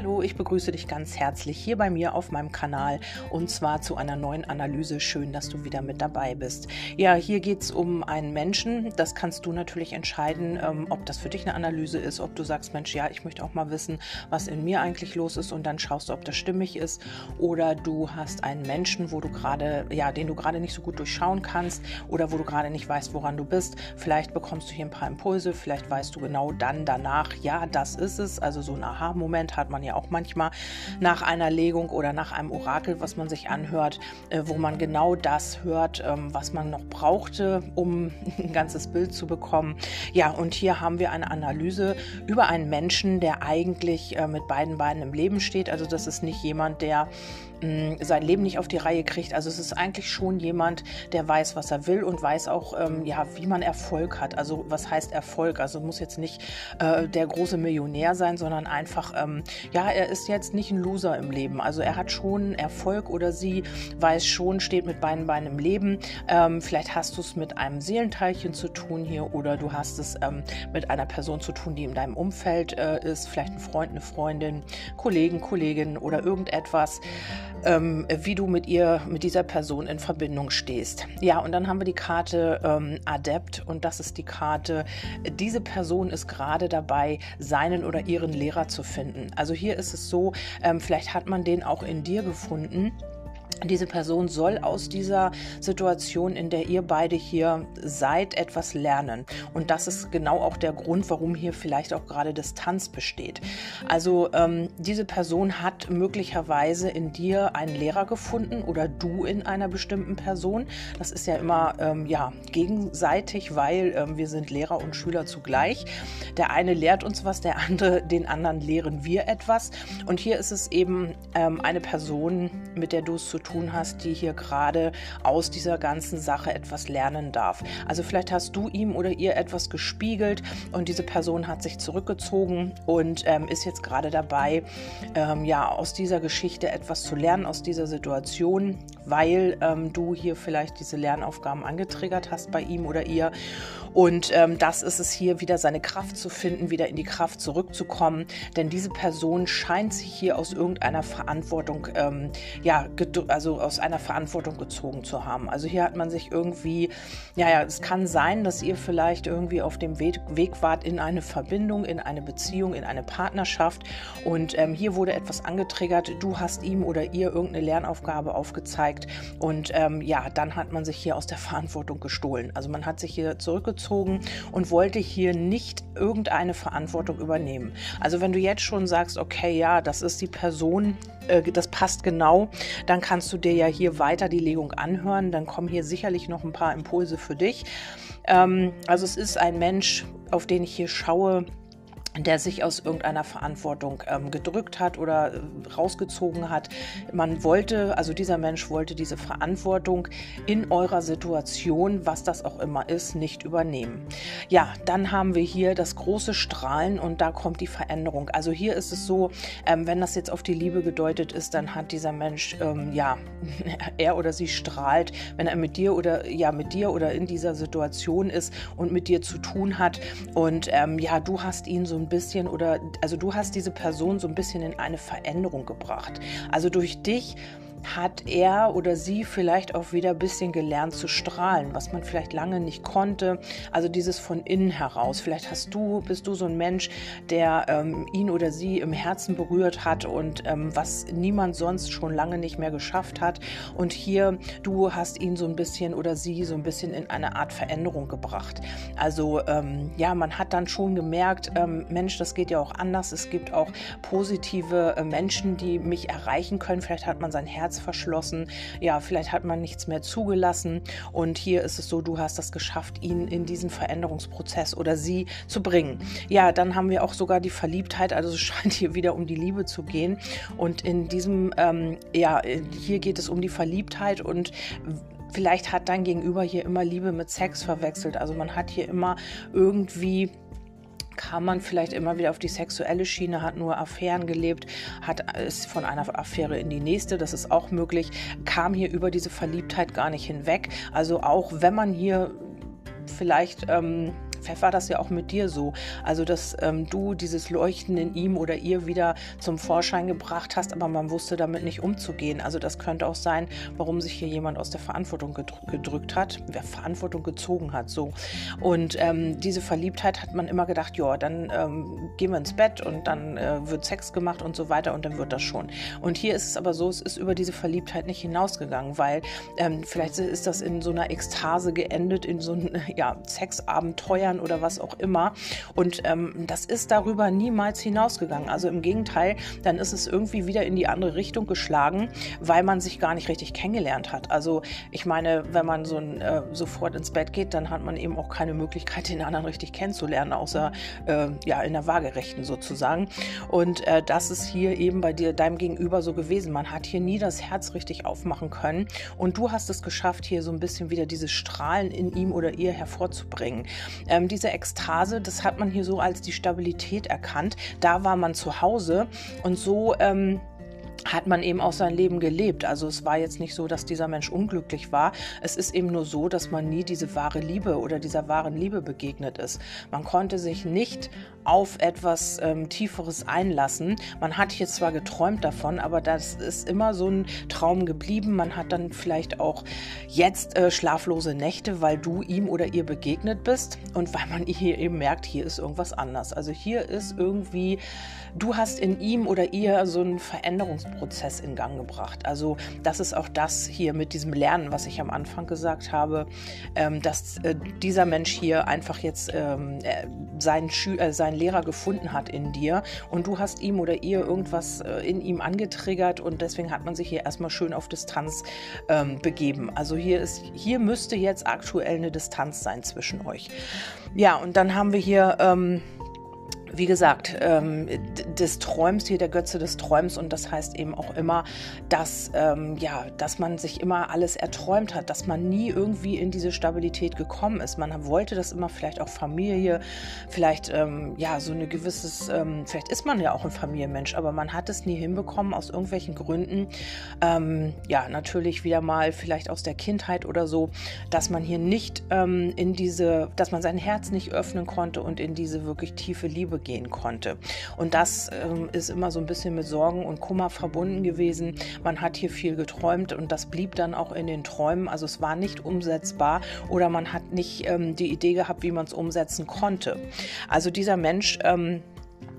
Hallo, ich begrüße dich ganz herzlich hier bei mir auf meinem Kanal und zwar zu einer neuen Analyse. Schön, dass du wieder mit dabei bist. Ja, hier geht es um einen Menschen. Das kannst du natürlich entscheiden, ähm, ob das für dich eine Analyse ist, ob du sagst, Mensch, ja, ich möchte auch mal wissen, was in mir eigentlich los ist und dann schaust du, ob das stimmig ist. Oder du hast einen Menschen, wo du gerade, ja, den du gerade nicht so gut durchschauen kannst oder wo du gerade nicht weißt, woran du bist. Vielleicht bekommst du hier ein paar Impulse, vielleicht weißt du genau dann danach, ja, das ist es. Also so ein Aha-Moment hat man ja ja auch manchmal nach einer Legung oder nach einem Orakel, was man sich anhört, äh, wo man genau das hört, ähm, was man noch brauchte, um ein ganzes Bild zu bekommen. Ja, und hier haben wir eine Analyse über einen Menschen, der eigentlich äh, mit beiden Beinen im Leben steht. Also das ist nicht jemand, der sein Leben nicht auf die Reihe kriegt. Also es ist eigentlich schon jemand, der weiß, was er will und weiß auch, ähm, ja, wie man Erfolg hat. Also was heißt Erfolg? Also muss jetzt nicht äh, der große Millionär sein, sondern einfach, ähm, ja, er ist jetzt nicht ein Loser im Leben. Also er hat schon Erfolg oder sie weiß schon, steht mit beiden Beinen im Leben. Ähm, vielleicht hast du es mit einem Seelenteilchen zu tun hier oder du hast es ähm, mit einer Person zu tun, die in deinem Umfeld äh, ist, vielleicht ein Freund, eine Freundin, Kollegen, Kollegin oder irgendetwas ähm, wie du mit ihr, mit dieser Person in Verbindung stehst. Ja, und dann haben wir die Karte ähm, Adept und das ist die Karte, diese Person ist gerade dabei, seinen oder ihren Lehrer zu finden. Also hier ist es so, ähm, vielleicht hat man den auch in dir gefunden diese Person soll aus dieser Situation, in der ihr beide hier seid, etwas lernen. Und das ist genau auch der Grund, warum hier vielleicht auch gerade Distanz besteht. Also ähm, diese Person hat möglicherweise in dir einen Lehrer gefunden oder du in einer bestimmten Person. Das ist ja immer ähm, ja, gegenseitig, weil ähm, wir sind Lehrer und Schüler zugleich. Der eine lehrt uns was, der andere, den anderen lehren wir etwas. Und hier ist es eben ähm, eine Person, mit der du es zu tun tun hast, die hier gerade aus dieser ganzen Sache etwas lernen darf. Also vielleicht hast du ihm oder ihr etwas gespiegelt und diese Person hat sich zurückgezogen und ähm, ist jetzt gerade dabei, ähm, ja, aus dieser Geschichte etwas zu lernen, aus dieser Situation, weil ähm, du hier vielleicht diese Lernaufgaben angetriggert hast bei ihm oder ihr. Und ähm, das ist es hier, wieder seine Kraft zu finden, wieder in die Kraft zurückzukommen. Denn diese Person scheint sich hier aus irgendeiner Verantwortung, ähm, ja, also aus einer Verantwortung gezogen zu haben. Also hier hat man sich irgendwie, ja, ja, es kann sein, dass ihr vielleicht irgendwie auf dem Weg, Weg wart in eine Verbindung, in eine Beziehung, in eine Partnerschaft. Und ähm, hier wurde etwas angetriggert. Du hast ihm oder ihr irgendeine Lernaufgabe aufgezeigt. Und ähm, ja, dann hat man sich hier aus der Verantwortung gestohlen. Also man hat sich hier zurückgezogen zurückgezogen und wollte hier nicht irgendeine Verantwortung übernehmen. Also wenn du jetzt schon sagst, okay, ja, das ist die Person, äh, das passt genau, dann kannst du dir ja hier weiter die Legung anhören. Dann kommen hier sicherlich noch ein paar Impulse für dich. Ähm, also es ist ein Mensch, auf den ich hier schaue, der sich aus irgendeiner Verantwortung ähm, gedrückt hat oder äh, rausgezogen hat. Man wollte, also dieser Mensch wollte diese Verantwortung in eurer Situation, was das auch immer ist, nicht übernehmen. Ja, dann haben wir hier das große Strahlen und da kommt die Veränderung. Also hier ist es so, ähm, wenn das jetzt auf die Liebe gedeutet ist, dann hat dieser Mensch, ähm, ja, er oder sie strahlt, wenn er mit dir oder ja mit dir oder in dieser Situation ist und mit dir zu tun hat und ähm, ja, du hast ihn so ein bisschen oder also du hast diese Person so ein bisschen in eine Veränderung gebracht. Also durch dich hat er oder sie vielleicht auch wieder ein bisschen gelernt zu strahlen, was man vielleicht lange nicht konnte. Also dieses von innen heraus. Vielleicht hast du, bist du so ein Mensch, der ähm, ihn oder sie im Herzen berührt hat und ähm, was niemand sonst schon lange nicht mehr geschafft hat. Und hier, du hast ihn so ein bisschen oder sie so ein bisschen in eine Art Veränderung gebracht. Also ähm, ja, man hat dann schon gemerkt, ähm, Mensch, das geht ja auch anders. Es gibt auch positive äh, Menschen, die mich erreichen können. Vielleicht hat man sein Herz Herz verschlossen. Ja, vielleicht hat man nichts mehr zugelassen. Und hier ist es so, du hast das geschafft, ihn in diesen Veränderungsprozess oder sie zu bringen. Ja, dann haben wir auch sogar die Verliebtheit. Also es scheint hier wieder um die Liebe zu gehen. Und in diesem, ähm, ja, hier geht es um die Verliebtheit und Vielleicht hat dein Gegenüber hier immer Liebe mit Sex verwechselt. Also man hat hier immer irgendwie kam man vielleicht immer wieder auf die sexuelle Schiene, hat nur Affären gelebt, hat ist von einer Affäre in die nächste, das ist auch möglich, kam hier über diese Verliebtheit gar nicht hinweg. Also auch wenn man hier vielleicht ähm, vielleicht war das ja auch mit dir so. Also, dass ähm, du dieses Leuchten in ihm oder ihr wieder zum Vorschein gebracht hast, aber man wusste damit nicht umzugehen. Also, das könnte auch sein, warum sich hier jemand aus der Verantwortung gedrückt hat, wer Verantwortung gezogen hat, so. Und ähm, diese Verliebtheit hat man immer gedacht, ja, dann ähm, gehen wir ins Bett und dann äh, wird Sex gemacht und so weiter und dann wird das schon. Und hier ist es aber so, es ist über diese Verliebtheit nicht hinausgegangen, weil ähm, vielleicht ist das in so einer Ekstase geendet, in so einem ja, Sexabenteuern oder was auch immer. Und ähm, das ist darüber niemals hinausgegangen. Also im Gegenteil, dann ist es irgendwie wieder in die andere Richtung geschlagen, weil man sich gar nicht richtig kennengelernt hat. Also ich meine, wenn man so ein, äh, sofort ins Bett geht, dann hat man eben auch keine Möglichkeit, den anderen richtig kennenzulernen, außer äh, ja in der Waagerechten sozusagen. Und äh, das ist hier eben bei dir, deinem Gegenüber so gewesen. Man hat hier nie das Herz richtig aufmachen können. Und du hast es geschafft, hier so ein bisschen wieder diese Strahlen in ihm oder ihr hervorzubringen. Ähm, diese Ekstase, das hat man hier so als die Stabilität erkannt. Da war man zu Hause und so. Ähm, hat man eben auch sein Leben gelebt. Also es war jetzt nicht so, dass dieser Mensch unglücklich war. Es ist eben nur so, dass man nie diese wahre Liebe oder dieser wahren Liebe begegnet ist. Man konnte sich nicht auf etwas ähm, Tieferes einlassen. Man hat hier zwar geträumt davon, aber das ist immer so ein Traum geblieben. Man hat dann vielleicht auch jetzt äh, schlaflose Nächte, weil du ihm oder ihr begegnet bist und weil man hier eben merkt, hier ist irgendwas anders. Also hier ist irgendwie, du hast in ihm oder ihr so einen Veränderungsprozess in Gang gebracht. Also das ist auch das hier mit diesem Lernen, was ich am Anfang gesagt habe, ähm, dass äh, dieser Mensch hier einfach jetzt ähm, äh, seinen, Schü äh, seinen Lehrer gefunden hat in dir und du hast ihm oder ihr irgendwas äh, in ihm angetriggert und deswegen hat man sich hier erstmal schön auf Distanz ähm, begeben. Also hier ist, hier müsste jetzt aktuell eine Distanz sein zwischen euch. Ja, und dann haben wir hier ähm, wie gesagt, ähm, des Träums hier der Götze des Träums und das heißt eben auch immer, dass ähm, ja, dass man sich immer alles erträumt hat, dass man nie irgendwie in diese Stabilität gekommen ist. Man wollte das immer vielleicht auch Familie, vielleicht ähm, ja so eine gewisses, ähm, vielleicht ist man ja auch ein Familienmensch, aber man hat es nie hinbekommen aus irgendwelchen Gründen. Ähm, ja, natürlich wieder mal vielleicht aus der Kindheit oder so, dass man hier nicht ähm, in diese, dass man sein Herz nicht öffnen konnte und in diese wirklich tiefe Liebe gehen konnte. Und das ähm, ist immer so ein bisschen mit Sorgen und Kummer verbunden gewesen. Man hat hier viel geträumt und das blieb dann auch in den Träumen. Also es war nicht umsetzbar oder man hat nicht ähm, die Idee gehabt, wie man es umsetzen konnte. Also dieser Mensch ähm,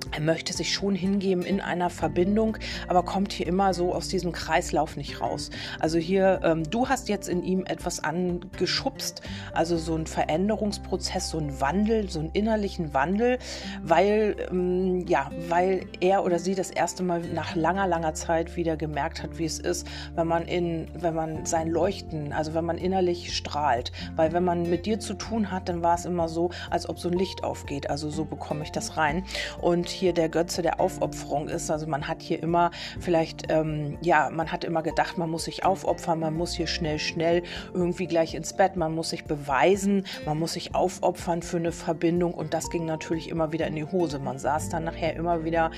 er möchte sich schon hingeben in einer Verbindung, aber kommt hier immer so aus diesem Kreislauf nicht raus. Also hier, ähm, du hast jetzt in ihm etwas angeschubst, also so ein Veränderungsprozess, so ein Wandel, so einen innerlichen Wandel, weil, ähm, ja, weil er oder sie das erste Mal nach langer, langer Zeit wieder gemerkt hat, wie es ist, wenn man in, wenn man sein Leuchten, also wenn man innerlich strahlt. Weil wenn man mit dir zu tun hat, dann war es immer so, als ob so ein Licht aufgeht. Also so bekomme ich das rein. Und hier der Götze der Aufopferung ist. Also man hat hier immer vielleicht, ähm, ja, man hat immer gedacht, man muss sich aufopfern, man muss hier schnell, schnell irgendwie gleich ins Bett, man muss sich beweisen, man muss sich aufopfern für eine Verbindung und das ging natürlich immer wieder in die Hose. Man saß dann nachher immer wieder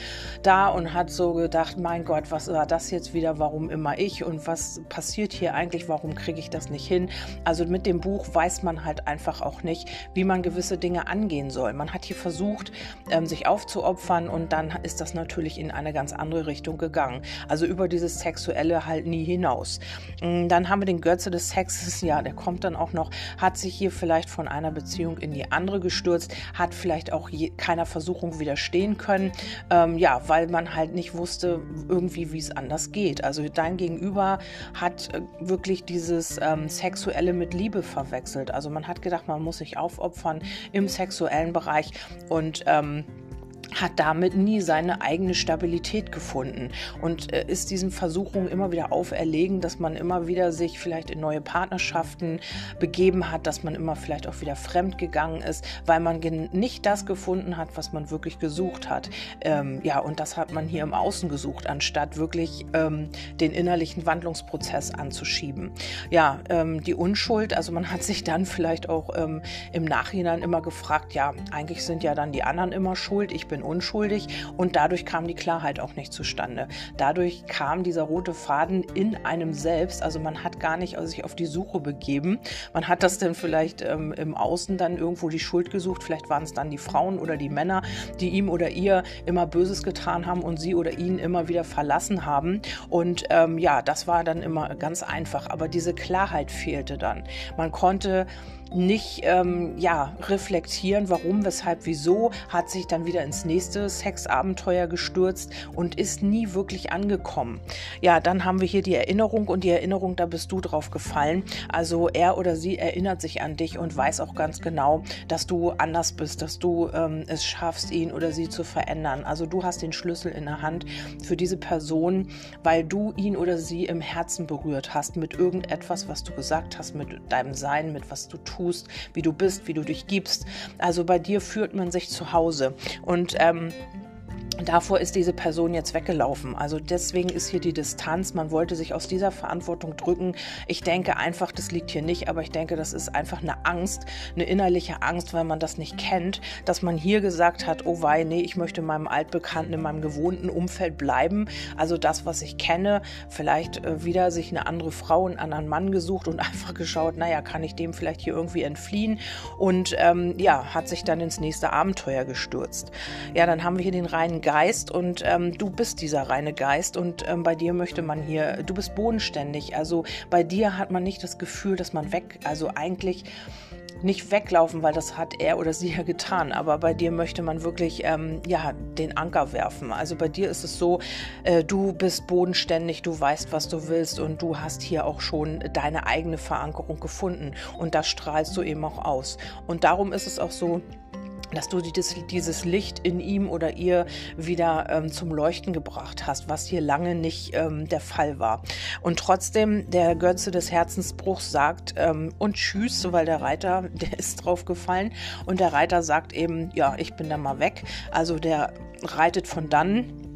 da und hat so gedacht, mein Gott, was war das jetzt wieder, warum immer ich und was passiert hier eigentlich, warum kriege ich das nicht hin? Also mit dem Buch weiß man halt einfach auch nicht, wie man gewisse Dinge angehen soll. Man hat hier versucht, ähm, sich aufzuopfern, opfern und dann ist das natürlich in eine ganz andere Richtung gegangen. Also über dieses Sexuelle halt nie hinaus. Mm, dann haben wir den Götze des Sexes, ja, der kommt dann auch noch, hat sich hier vielleicht von einer Beziehung in die andere gestürzt, hat vielleicht auch je, keiner Versuchung widerstehen können, ähm, ja, weil man halt nicht wusste irgendwie, wie es anders geht. Also dein Gegenüber hat äh, wirklich dieses ähm, Sexuelle mit Liebe verwechselt. Also man hat gedacht, man muss sich aufopfern im sexuellen Bereich und ähm, hat damit nie seine eigene Stabilität gefunden und äh, ist diesen Versuchungen immer wieder auferlegen, dass man immer wieder sich vielleicht in neue Partnerschaften begeben hat, dass man immer vielleicht auch wieder fremd gegangen ist, weil man nicht das gefunden hat, was man wirklich gesucht hat. Ähm, ja, und das hat man hier im Außen gesucht, anstatt wirklich ähm, den innerlichen Wandlungsprozess anzuschieben. Ja, ähm, die Unschuld, also man hat sich dann vielleicht auch ähm, im Nachhinein immer gefragt, ja, eigentlich sind ja dann die anderen immer schuld, ich bin unschuldig und dadurch kam die Klarheit auch nicht zustande. Dadurch kam dieser rote Faden in einem selbst, also man hat gar nicht sich auf die Suche begeben. Man hat das dann vielleicht ähm, im Außen dann irgendwo die Schuld gesucht, vielleicht waren es dann die Frauen oder die Männer, die ihm oder ihr immer Böses getan haben und sie oder ihn immer wieder verlassen haben. Und ähm, ja, das war dann immer ganz einfach, aber diese Klarheit fehlte dann. Man konnte nicht ähm, ja, reflektieren, warum, weshalb, wieso, hat sich dann wieder ins nächste Sexabenteuer gestürzt und ist nie wirklich angekommen. Ja, dann haben wir hier die Erinnerung und die Erinnerung, da bist du drauf gefallen. Also er oder sie erinnert sich an dich und weiß auch ganz genau, dass du anders bist, dass du ähm, es schaffst, ihn oder sie zu verändern. Also du hast den Schlüssel in der Hand für diese Person, weil du ihn oder sie im Herzen berührt hast mit irgendetwas, was du gesagt hast, mit deinem Sein, mit was du tust tust, wie du bist, wie du dich gibst. Also bei dir führt man sich zu Hause. Und ähm, Davor ist diese Person jetzt weggelaufen. Also deswegen ist hier die Distanz. Man wollte sich aus dieser Verantwortung drücken. Ich denke einfach, das liegt hier nicht, aber ich denke, das ist einfach eine Angst, eine innerliche Angst, weil man das nicht kennt, dass man hier gesagt hat, oh wei, nee, ich möchte in meinem altbekannten, in meinem gewohnten Umfeld bleiben. Also das, was ich kenne, vielleicht äh, wieder sich eine andere Frau, einen anderen Mann gesucht und einfach geschaut, naja, kann ich dem vielleicht hier irgendwie entfliehen? Und ähm, ja, hat sich dann ins nächste Abenteuer gestürzt. Ja, dann haben wir hier den reinen Geist und ähm, du bist dieser reine Geist und ähm, bei dir möchte man hier, du bist bodenständig. Also bei dir hat man nicht das Gefühl, dass man weg, also eigentlich nicht weglaufen, weil das hat er oder sie ja getan. Aber bei dir möchte man wirklich ähm, ja den Anker werfen. Also bei dir ist es so, äh, du bist bodenständig, du weißt, was du willst und du hast hier auch schon deine eigene Verankerung gefunden und das strahlst du eben auch aus. Und darum ist es auch so, dass du dieses, Licht in ihm oder ihr wieder ähm, zum Leuchten gebracht hast, was hier lange nicht ähm, der Fall war. Und trotzdem, der Götze des Herzensbruchs sagt ähm, und tschüss, weil der Reiter, der ist drauf gefallen und der Reiter sagt eben, ja, ich bin da mal weg. Also der reitet von dann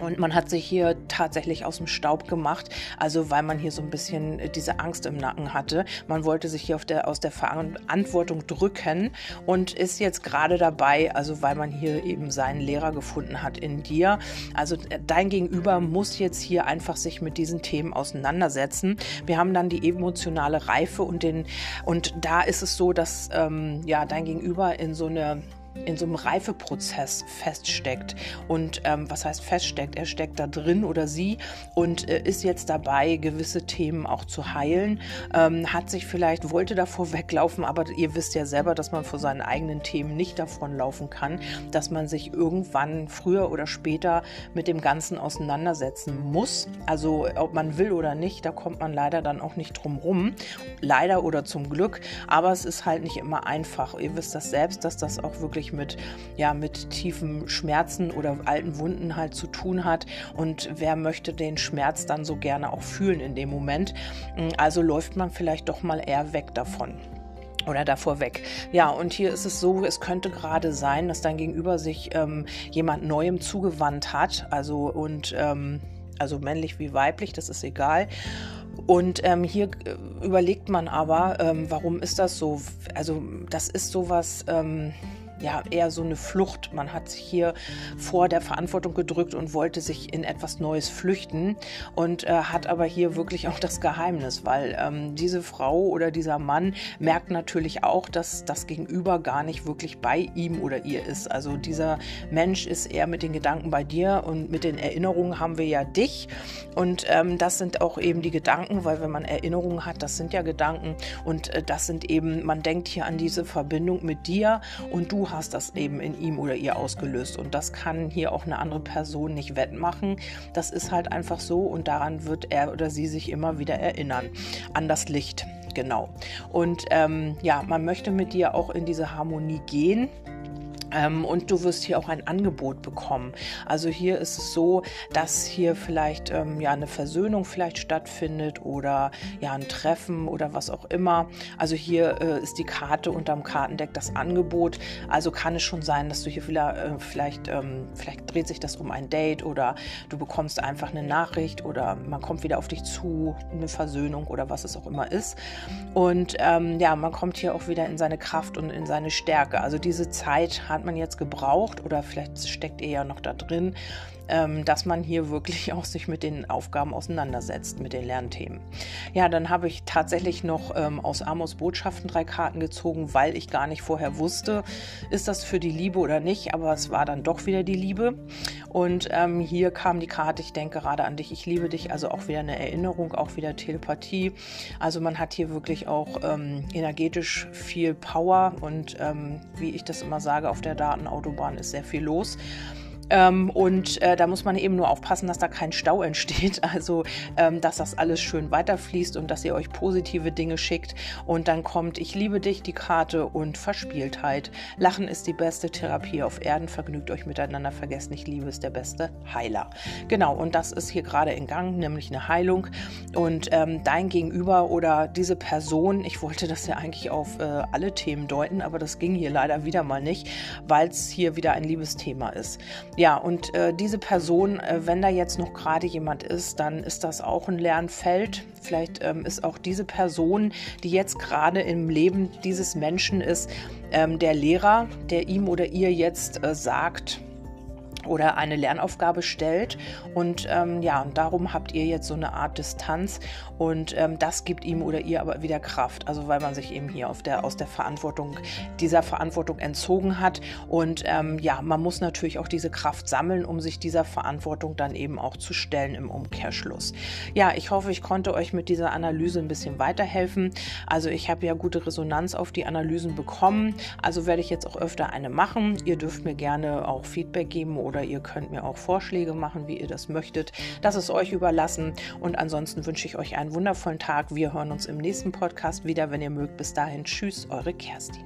und man hat sich hier tatsächlich aus dem Staub gemacht, also weil man hier so ein bisschen äh, diese Angst im Nacken hatte. Man wollte sich hier der, aus der Verantwortung drücken und ist jetzt gerade dabei, also weil man hier eben seinen Lehrer gefunden hat in dir. Also äh, dein Gegenüber muss jetzt hier einfach sich mit diesen Themen auseinandersetzen. Wir haben dann die emotionale Reife und den und da ist es so, dass ähm, ja dein Gegenüber in so eine in so einem Reifeprozess feststeckt. Und ähm, was heißt feststeckt? Er steckt da drin oder sie und äh, ist jetzt dabei, gewisse Themen auch zu heilen. Ähm, hat sich vielleicht, wollte davor weglaufen, aber ihr wisst ja selber, dass man vor seinen eigenen Themen nicht davonlaufen kann, dass man sich irgendwann früher oder später mit dem Ganzen auseinandersetzen muss. Also ob man will oder nicht, da kommt man leider dann auch nicht drum rum. Leider oder zum Glück. Aber es ist halt nicht immer einfach. Ihr wisst das selbst, dass das auch wirklich wirklich mit, ja, mit tiefen Schmerzen oder alten Wunden halt zu tun hat. Und wer möchte den Schmerz dann so gerne auch fühlen in dem Moment? Mm, also läuft man vielleicht doch mal eher weg davon oder davor weg. Ja, und hier ist es so, es könnte gerade sein, dass dein Gegenüber sich ähm, jemand Neuem zugewandt hat, also und ähm, also männlich wie weiblich, das ist egal. Und ähm, hier äh, überlegt man aber, ähm, warum ist das so? Also das ist sowas. Ähm, ja eher so eine Flucht. Man hat sich hier vor der Verantwortung gedrückt und wollte sich in etwas Neues flüchten und äh, hat aber hier wirklich auch das Geheimnis, weil ähm, diese Frau oder dieser Mann merkt natürlich auch, dass das Gegenüber gar nicht wirklich bei ihm oder ihr ist. Also dieser Mensch ist eher mit den Gedanken bei dir und mit den Erinnerungen haben wir ja dich und ähm, das sind auch eben die Gedanken, weil wenn man Erinnerungen hat, das sind ja Gedanken und äh, das sind eben, man denkt hier an diese Verbindung mit dir und du hast das eben in ihm oder ihr ausgelöst. Und das kann hier auch eine andere Person nicht wettmachen. Das ist halt einfach so und daran wird er oder sie sich immer wieder erinnern. An das Licht, genau. Und ähm, ja, man möchte mit dir auch in diese Harmonie gehen. Ähm, und du wirst hier auch ein Angebot bekommen. Also hier ist es so, dass hier vielleicht ähm, ja eine Versöhnung vielleicht stattfindet oder ja ein Treffen oder was auch immer. Also hier äh, ist die Karte unterm Kartendeck das Angebot. Also kann es schon sein, dass du hier vielleicht, äh, vielleicht, ähm, vielleicht dreht sich das um ein Date oder du bekommst einfach eine Nachricht oder man kommt wieder auf dich zu, eine Versöhnung oder was es auch immer ist. Und ähm, ja, man kommt hier auch wieder in seine Kraft und in seine Stärke. Also diese Zeit hat man jetzt gebraucht oder vielleicht steckt ihr ja noch da drin, dass man hier wirklich auch sich mit den Aufgaben auseinandersetzt, mit den Lernthemen. Ja, dann habe ich tatsächlich noch ähm, aus Amos Botschaften drei Karten gezogen, weil ich gar nicht vorher wusste, ist das für die Liebe oder nicht, aber es war dann doch wieder die Liebe. Und ähm, hier kam die Karte, ich denke gerade an dich, ich liebe dich, also auch wieder eine Erinnerung, auch wieder Telepathie. Also man hat hier wirklich auch ähm, energetisch viel Power und ähm, wie ich das immer sage, auf der Datenautobahn ist sehr viel los. Ähm, und äh, da muss man eben nur aufpassen, dass da kein Stau entsteht. Also, ähm, dass das alles schön weiterfließt und dass ihr euch positive Dinge schickt. Und dann kommt Ich liebe dich, die Karte und Verspieltheit. Lachen ist die beste Therapie auf Erden. Vergnügt euch miteinander. Vergesst nicht, Liebe ist der beste Heiler. Genau, und das ist hier gerade in Gang, nämlich eine Heilung. Und ähm, dein Gegenüber oder diese Person, ich wollte das ja eigentlich auf äh, alle Themen deuten, aber das ging hier leider wieder mal nicht, weil es hier wieder ein Liebesthema ist. Ja, und äh, diese Person, äh, wenn da jetzt noch gerade jemand ist, dann ist das auch ein Lernfeld. Vielleicht ähm, ist auch diese Person, die jetzt gerade im Leben dieses Menschen ist, ähm, der Lehrer, der ihm oder ihr jetzt äh, sagt, oder eine Lernaufgabe stellt. Und ähm, ja, und darum habt ihr jetzt so eine Art Distanz und ähm, das gibt ihm oder ihr aber wieder Kraft. Also weil man sich eben hier auf der, aus der Verantwortung, dieser Verantwortung entzogen hat. Und ähm, ja, man muss natürlich auch diese Kraft sammeln, um sich dieser Verantwortung dann eben auch zu stellen im Umkehrschluss. Ja, ich hoffe, ich konnte euch mit dieser Analyse ein bisschen weiterhelfen. Also ich habe ja gute Resonanz auf die Analysen bekommen. Also werde ich jetzt auch öfter eine machen. Ihr dürft mir gerne auch Feedback geben oder oder ihr könnt mir auch Vorschläge machen, wie ihr das möchtet. Das ist euch überlassen. Und ansonsten wünsche ich euch einen wundervollen Tag. Wir hören uns im nächsten Podcast wieder, wenn ihr mögt. Bis dahin, tschüss, eure Kerstin.